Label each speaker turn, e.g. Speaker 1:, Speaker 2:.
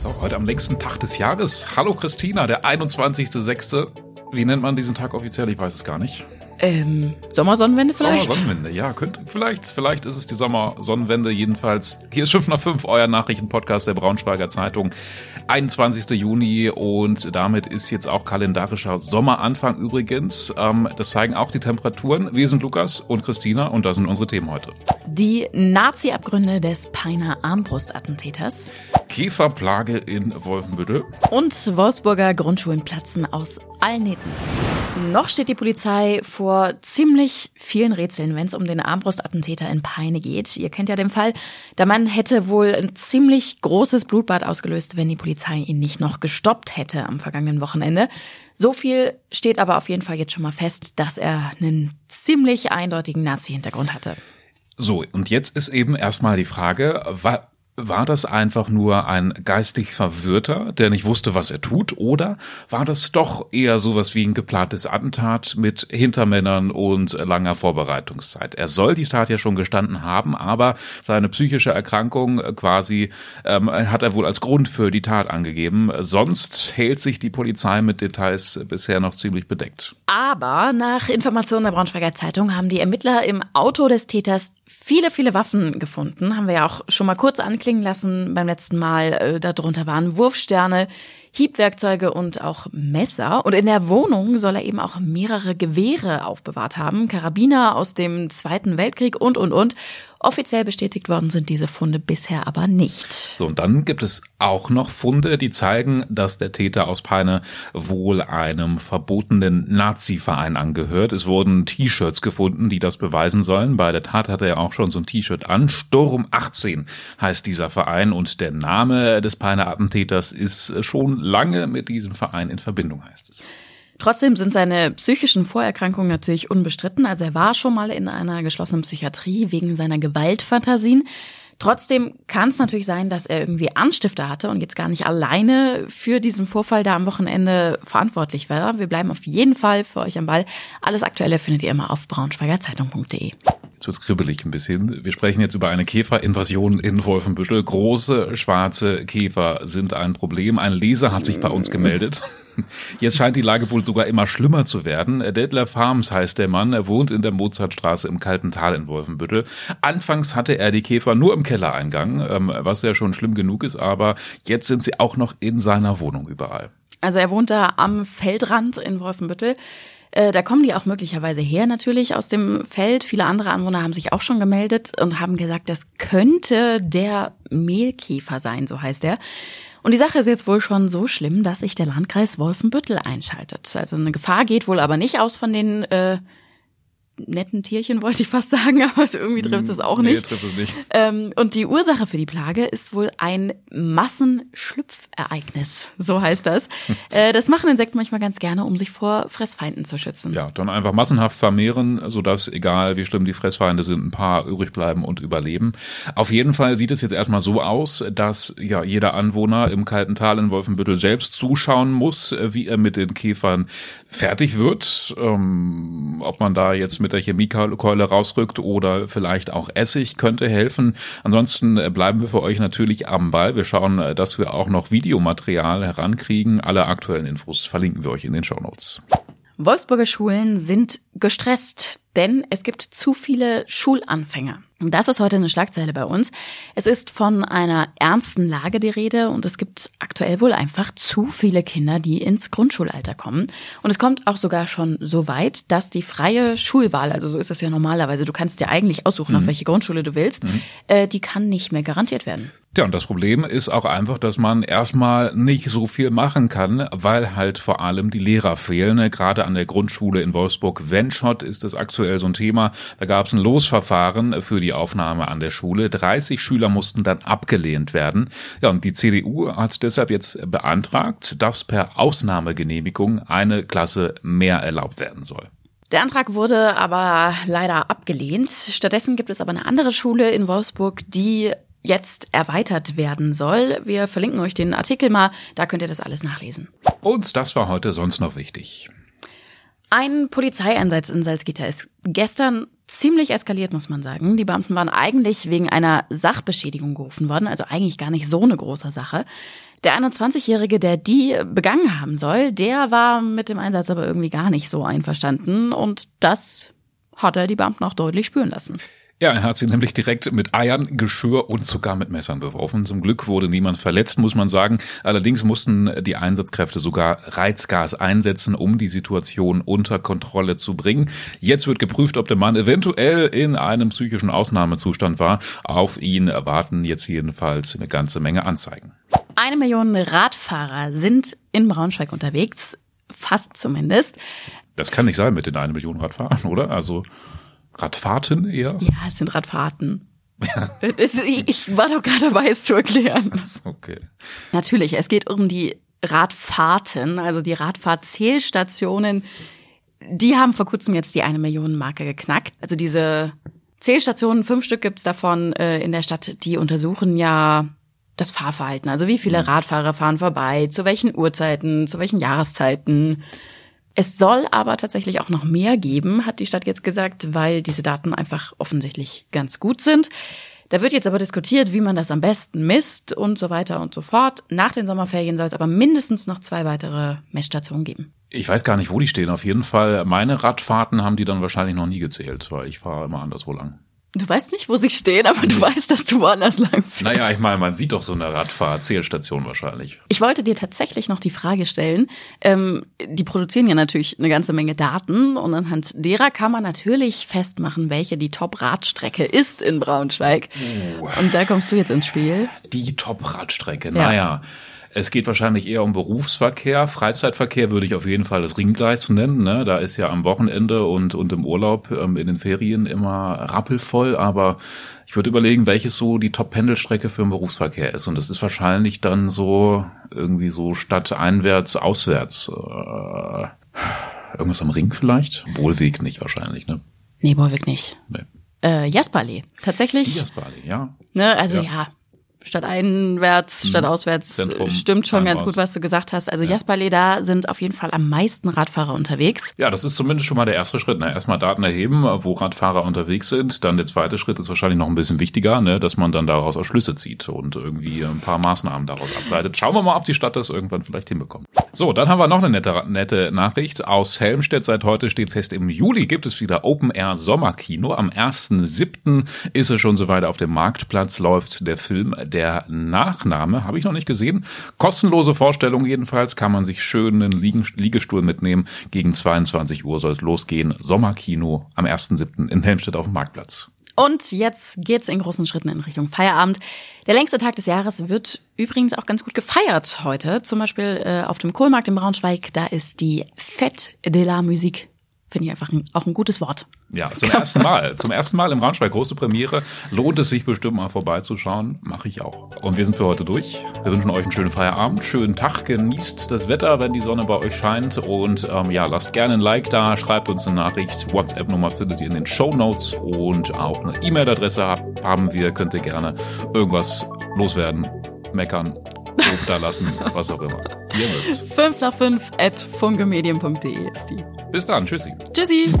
Speaker 1: So, heute am längsten Tag des Jahres. Hallo Christina, der 21.06. Wie nennt man diesen Tag offiziell? Ich weiß es gar nicht.
Speaker 2: Ähm, Sommersonnenwende vielleicht?
Speaker 1: Sommersonnenwende, ja, könnte, vielleicht, vielleicht ist es die Sommersonnenwende. Jedenfalls, hier ist 5 nach 5, euer Nachrichtenpodcast der Braunschweiger Zeitung. 21. Juni und damit ist jetzt auch kalendarischer Sommeranfang übrigens. Ähm, das zeigen auch die Temperaturen. Wir sind Lukas und Christina und das sind unsere Themen heute.
Speaker 2: Die Nazi-Abgründe des Peiner Armbrustattentäters.
Speaker 1: Käferplage in Wolfenbüttel.
Speaker 2: Und Wolfsburger Grundschulen platzen aus allen Nähten. Noch steht die Polizei vor ziemlich vielen Rätseln, wenn es um den Armbrustattentäter in Peine geht. Ihr kennt ja den Fall. Der Mann hätte wohl ein ziemlich großes Blutbad ausgelöst, wenn die Polizei ihn nicht noch gestoppt hätte am vergangenen Wochenende. So viel steht aber auf jeden Fall jetzt schon mal fest, dass er einen ziemlich eindeutigen Nazi-Hintergrund hatte.
Speaker 1: So, und jetzt ist eben erstmal die Frage, war das einfach nur ein geistig Verwirrter, der nicht wusste, was er tut, oder war das doch eher sowas wie ein geplantes Attentat mit Hintermännern und langer Vorbereitungszeit? Er soll die Tat ja schon gestanden haben, aber seine psychische Erkrankung quasi ähm, hat er wohl als Grund für die Tat angegeben. Sonst hält sich die Polizei mit Details bisher noch ziemlich bedeckt.
Speaker 2: Aber nach Informationen der Braunschweiger Zeitung haben die Ermittler im Auto des Täters viele, viele Waffen gefunden. Haben wir ja auch schon mal kurz anklingen lassen beim letzten Mal. Äh, darunter waren Wurfsterne, Hiebwerkzeuge und auch Messer. Und in der Wohnung soll er eben auch mehrere Gewehre aufbewahrt haben, Karabiner aus dem Zweiten Weltkrieg und, und, und. Offiziell bestätigt worden sind diese Funde bisher aber nicht.
Speaker 1: So, und dann gibt es auch noch Funde, die zeigen, dass der Täter aus Peine wohl einem verbotenen Nazi-Verein angehört. Es wurden T-Shirts gefunden, die das beweisen sollen. Bei der Tat hatte er auch schon so ein T-Shirt an. Sturm 18 heißt dieser Verein und der Name des Peiner Attentäters ist schon lange mit diesem Verein in Verbindung, heißt es.
Speaker 2: Trotzdem sind seine psychischen Vorerkrankungen natürlich unbestritten. Also er war schon mal in einer geschlossenen Psychiatrie wegen seiner Gewaltfantasien. Trotzdem kann es natürlich sein, dass er irgendwie Anstifter hatte und jetzt gar nicht alleine für diesen Vorfall da am Wochenende verantwortlich war. Wir bleiben auf jeden Fall für euch am Ball. Alles Aktuelle findet ihr immer auf braunschweigerzeitung.de.
Speaker 1: Jetzt wird's kribbelig ein bisschen. Wir sprechen jetzt über eine Käferinvasion in Wolfenbüttel. Große schwarze Käfer sind ein Problem. Ein Leser hat sich bei uns gemeldet. Jetzt scheint die Lage wohl sogar immer schlimmer zu werden. Detlef Farms heißt der Mann. Er wohnt in der Mozartstraße im Kalten Tal in Wolfenbüttel. Anfangs hatte er die Käfer nur im Kellereingang, ähm, was ja schon schlimm genug ist, aber jetzt sind sie auch noch in seiner Wohnung überall.
Speaker 2: Also er wohnt da am Feldrand in Wolfenbüttel. Äh, da kommen die auch möglicherweise her natürlich aus dem Feld. Viele andere Anwohner haben sich auch schon gemeldet und haben gesagt, das könnte der Mehlkäfer sein, so heißt er. Und die Sache ist jetzt wohl schon so schlimm, dass sich der Landkreis Wolfenbüttel einschaltet. Also eine Gefahr geht wohl aber nicht aus von den äh, netten Tierchen, wollte ich fast sagen, aber irgendwie trifft es auch nicht.
Speaker 1: Nee, trifft es nicht.
Speaker 2: Ähm, und die Ursache für die Plage ist wohl ein Massenschlüpfereignis, so heißt das. äh, das machen Insekten manchmal ganz gerne, um sich vor Fressfeinden zu schützen.
Speaker 1: Ja, dann einfach massenhaft vermehren, sodass, egal wie schlimm die Fressfeinde sind, ein paar übrig bleiben und überleben. Auf jeden Fall sieht es jetzt erstmal so aus, dass ja jeder Anwohner im kalten Tal in Wolfenbüttel selbst zuschauen muss, wie er mit den Käfern fertig wird. Ähm, ob man da jetzt mit mit der Chemiekeule rausrückt oder vielleicht auch Essig könnte helfen. Ansonsten äh, bleiben wir für euch natürlich am Ball. Wir schauen, äh, dass wir auch noch Videomaterial herankriegen. Alle aktuellen Infos verlinken wir euch in den Show Notes.
Speaker 2: Wolfsburger Schulen sind gestresst, denn es gibt zu viele Schulanfänger. Und das ist heute eine Schlagzeile bei uns. Es ist von einer ernsten Lage die Rede und es gibt aktuell wohl einfach zu viele Kinder, die ins Grundschulalter kommen. Und es kommt auch sogar schon so weit, dass die freie Schulwahl, also so ist es ja normalerweise, du kannst dir eigentlich aussuchen, mhm. auf welche Grundschule du willst, mhm. äh, die kann nicht mehr garantiert werden.
Speaker 1: Ja, und das Problem ist auch einfach, dass man erstmal nicht so viel machen kann, weil halt vor allem die Lehrer fehlen. Gerade an der Grundschule in Wolfsburg-Wenschott ist es aktuell so ein Thema. Da gab es ein Losverfahren für die Aufnahme an der Schule. 30 Schüler mussten dann abgelehnt werden. Ja, und die CDU hat deshalb jetzt beantragt, dass per Ausnahmegenehmigung eine Klasse mehr erlaubt werden soll.
Speaker 2: Der Antrag wurde aber leider abgelehnt. Stattdessen gibt es aber eine andere Schule in Wolfsburg, die jetzt erweitert werden soll. Wir verlinken euch den Artikel mal, da könnt ihr das alles nachlesen.
Speaker 1: Und das war heute sonst noch wichtig.
Speaker 2: Ein Polizeieinsatz in Salzgitter ist gestern ziemlich eskaliert, muss man sagen. Die Beamten waren eigentlich wegen einer Sachbeschädigung gerufen worden, also eigentlich gar nicht so eine große Sache. Der 21-Jährige, der die begangen haben soll, der war mit dem Einsatz aber irgendwie gar nicht so einverstanden und das hat er die Beamten auch deutlich spüren lassen.
Speaker 1: Ja, er hat sie nämlich direkt mit Eiern, Geschirr und sogar mit Messern beworfen. Zum Glück wurde niemand verletzt, muss man sagen. Allerdings mussten die Einsatzkräfte sogar Reizgas einsetzen, um die Situation unter Kontrolle zu bringen. Jetzt wird geprüft, ob der Mann eventuell in einem psychischen Ausnahmezustand war. Auf ihn erwarten jetzt jedenfalls eine ganze Menge Anzeigen.
Speaker 2: Eine Million Radfahrer sind in Braunschweig unterwegs, fast zumindest.
Speaker 1: Das kann nicht sein mit den eine Million Radfahrern, oder? Also Radfahrten eher?
Speaker 2: Ja, es sind Radfahrten. Ja. Ich war doch gerade dabei, es zu erklären.
Speaker 1: Okay.
Speaker 2: Natürlich, es geht um die Radfahrten, also die Radfahrzählstationen. Die haben vor kurzem jetzt die eine Million Marke geknackt. Also diese Zählstationen, fünf Stück gibt's davon äh, in der Stadt, die untersuchen ja das Fahrverhalten. Also wie viele mhm. Radfahrer fahren vorbei, zu welchen Uhrzeiten, zu welchen Jahreszeiten. Es soll aber tatsächlich auch noch mehr geben, hat die Stadt jetzt gesagt, weil diese Daten einfach offensichtlich ganz gut sind. Da wird jetzt aber diskutiert, wie man das am besten misst und so weiter und so fort. Nach den Sommerferien soll es aber mindestens noch zwei weitere Messstationen geben.
Speaker 1: Ich weiß gar nicht, wo die stehen. Auf jeden Fall, meine Radfahrten haben die dann wahrscheinlich noch nie gezählt, weil ich fahre immer anderswo lang.
Speaker 2: Du weißt nicht, wo sie stehen, aber du weißt, dass du woanders lang fährst.
Speaker 1: Naja, ich meine, man sieht doch so eine Radfahrzählstation wahrscheinlich.
Speaker 2: Ich wollte dir tatsächlich noch die Frage stellen. Ähm, die produzieren ja natürlich eine ganze Menge Daten und anhand derer kann man natürlich festmachen, welche die Top-Radstrecke ist in Braunschweig. Uh. Und da kommst du jetzt ins Spiel.
Speaker 1: Die Top-Radstrecke, naja. Ja. Es geht wahrscheinlich eher um Berufsverkehr. Freizeitverkehr würde ich auf jeden Fall das Ringgleis nennen. Ne? Da ist ja am Wochenende und, und im Urlaub ähm, in den Ferien immer rappelvoll. Aber ich würde überlegen, welches so die Top-Pendelstrecke für den Berufsverkehr ist. Und das ist wahrscheinlich dann so irgendwie so statt einwärts, auswärts. Äh, irgendwas am Ring vielleicht? Wohlweg nicht wahrscheinlich, ne?
Speaker 2: Nee, Wohlweg nicht. Nee. Äh, Jasperlee. Tatsächlich.
Speaker 1: Jasperlee, ja.
Speaker 2: Ne, also ja. ja statt einwärts, mhm. statt auswärts. Zentrum, Stimmt schon ganz gut, was du gesagt hast. Also ja. Jasperlee, da sind auf jeden Fall am meisten Radfahrer unterwegs.
Speaker 1: Ja, das ist zumindest schon mal der erste Schritt. Ne? Erstmal Daten erheben, wo Radfahrer unterwegs sind. Dann der zweite Schritt ist wahrscheinlich noch ein bisschen wichtiger, ne? dass man dann daraus auch Schlüsse zieht und irgendwie ein paar Maßnahmen daraus ableitet. Schauen wir mal, ob die Stadt das irgendwann vielleicht hinbekommt. So, dann haben wir noch eine nette, nette Nachricht aus Helmstedt. Seit heute steht fest, im Juli gibt es wieder Open Air Sommerkino. Am 1.7. ist es schon soweit auf dem Marktplatz läuft der Film Der Nachname. Habe ich noch nicht gesehen. Kostenlose Vorstellung jedenfalls. Kann man sich schön einen Liegestuhl mitnehmen. Gegen 22 Uhr soll es losgehen. Sommerkino am 1.7. in Helmstedt auf dem Marktplatz.
Speaker 2: Und jetzt geht's in großen Schritten in Richtung Feierabend. Der längste Tag des Jahres wird übrigens auch ganz gut gefeiert heute. Zum Beispiel äh, auf dem Kohlmarkt in Braunschweig. Da ist die Fête de la Musique Finde ich einfach ein, auch ein gutes Wort.
Speaker 1: Ja, zum ersten Mal. Zum ersten Mal im Braunschweig große Premiere. Lohnt es sich bestimmt mal vorbeizuschauen. Mache ich auch. Und wir sind für heute durch. Wir wünschen euch einen schönen Feierabend, schönen Tag. Genießt das Wetter, wenn die Sonne bei euch scheint. Und ähm, ja, lasst gerne ein Like da, schreibt uns eine Nachricht. WhatsApp-Nummer findet ihr in den Show Notes und auch eine E-Mail-Adresse haben wir. Könnt ihr gerne irgendwas loswerden, meckern, Lob da lassen, was auch immer.
Speaker 2: 5 nach 5 at funkemedien.de ist die.
Speaker 1: Bis dann. Tschüssi.
Speaker 2: Tschüssi.